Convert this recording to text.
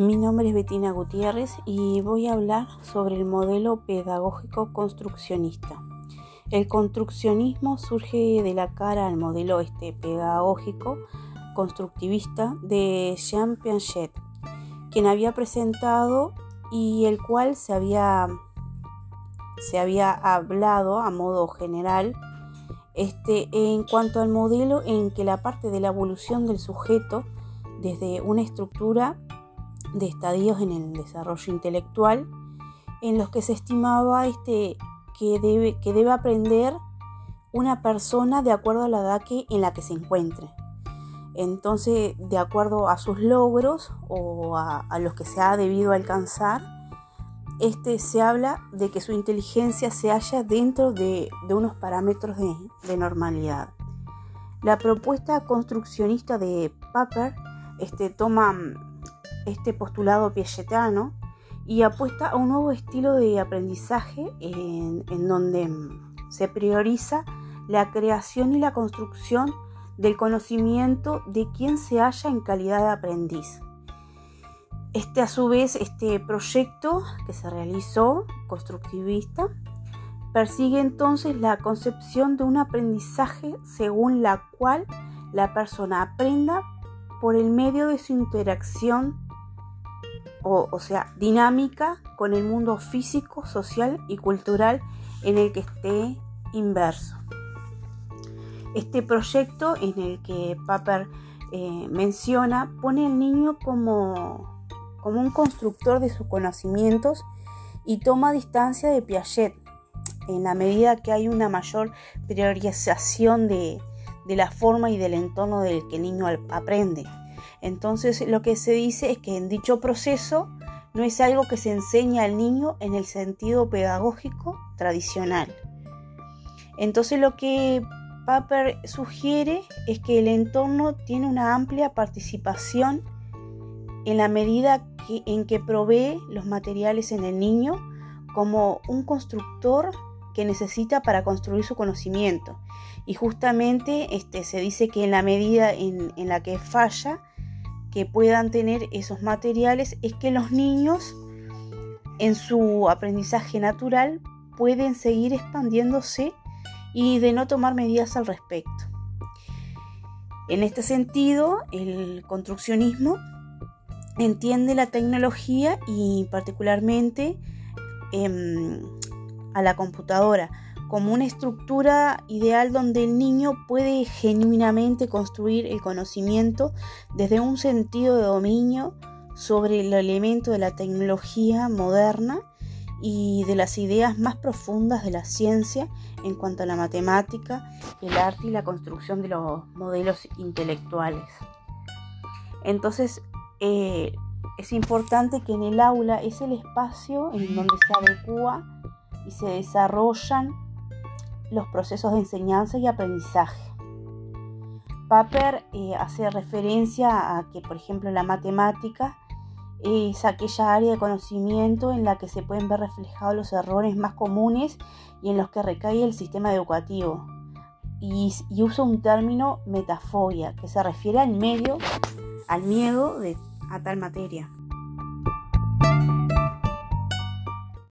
Mi nombre es Betina Gutiérrez y voy a hablar sobre el modelo pedagógico construccionista. El construccionismo surge de la cara al modelo este pedagógico constructivista de Jean Piaget, quien había presentado y el cual se había, se había hablado a modo general este, en cuanto al modelo en que la parte de la evolución del sujeto desde una estructura de estadios en el desarrollo intelectual en los que se estimaba este, que, debe, que debe aprender una persona de acuerdo a la edad que, en la que se encuentre. Entonces, de acuerdo a sus logros o a, los que se ha debido alcanzar, este se habla de que su inteligencia se halla dentro de, unos parámetros de, normalidad. La propuesta construccionista de Paper este, toma este postulado piagetano y apuesta a un nuevo estilo de aprendizaje en, donde se prioriza la creación y la construcción del conocimiento de quien se halla en calidad de aprendiz. Este a su vez, este proyecto que se realizó, constructivista, persigue entonces la concepción de un aprendizaje según la cual la persona aprenda por el medio de su interacción o, sea, dinámica con el mundo físico, social y cultural en el que esté inverso. Este proyecto en el que Paper eh, menciona pone al niño como, como un constructor de sus conocimientos y toma distancia de Piaget en la medida que hay una mayor priorización de, de la forma y del entorno del que el niño aprende. Entonces lo que se dice es que en dicho proceso no es algo que se enseña al niño en el sentido pedagógico tradicional. Entonces lo que Paper sugiere es que el entorno tiene una amplia participación en la medida en que provee los materiales en el niño como un constructor que necesita para construir su conocimiento. Y justamente este, se dice que en la medida en la que falla, que puedan tener esos materiales es que los niños en su aprendizaje natural pueden seguir expandiéndose y de no tomar medidas al respecto. En este sentido, el construccionismo entiende la tecnología y particularmente em, a la computadora como una estructura ideal donde el niño puede genuinamente construir el conocimiento desde un sentido de dominio sobre el elemento de la tecnología moderna y de las ideas más profundas de la ciencia en cuanto a la matemática, el arte y la construcción de los modelos intelectuales. Entonces, eh, es importante que en el aula es el espacio en donde se adecua y se desarrollan los procesos de enseñanza y aprendizaje. Paper eh, hace referencia a que, por ejemplo, la matemática es aquella área de conocimiento en la que se pueden ver reflejados los errores más comunes y en los que recae el sistema educativo. Y, usa un término metafobia, que se refiere al medio, al miedo a tal materia.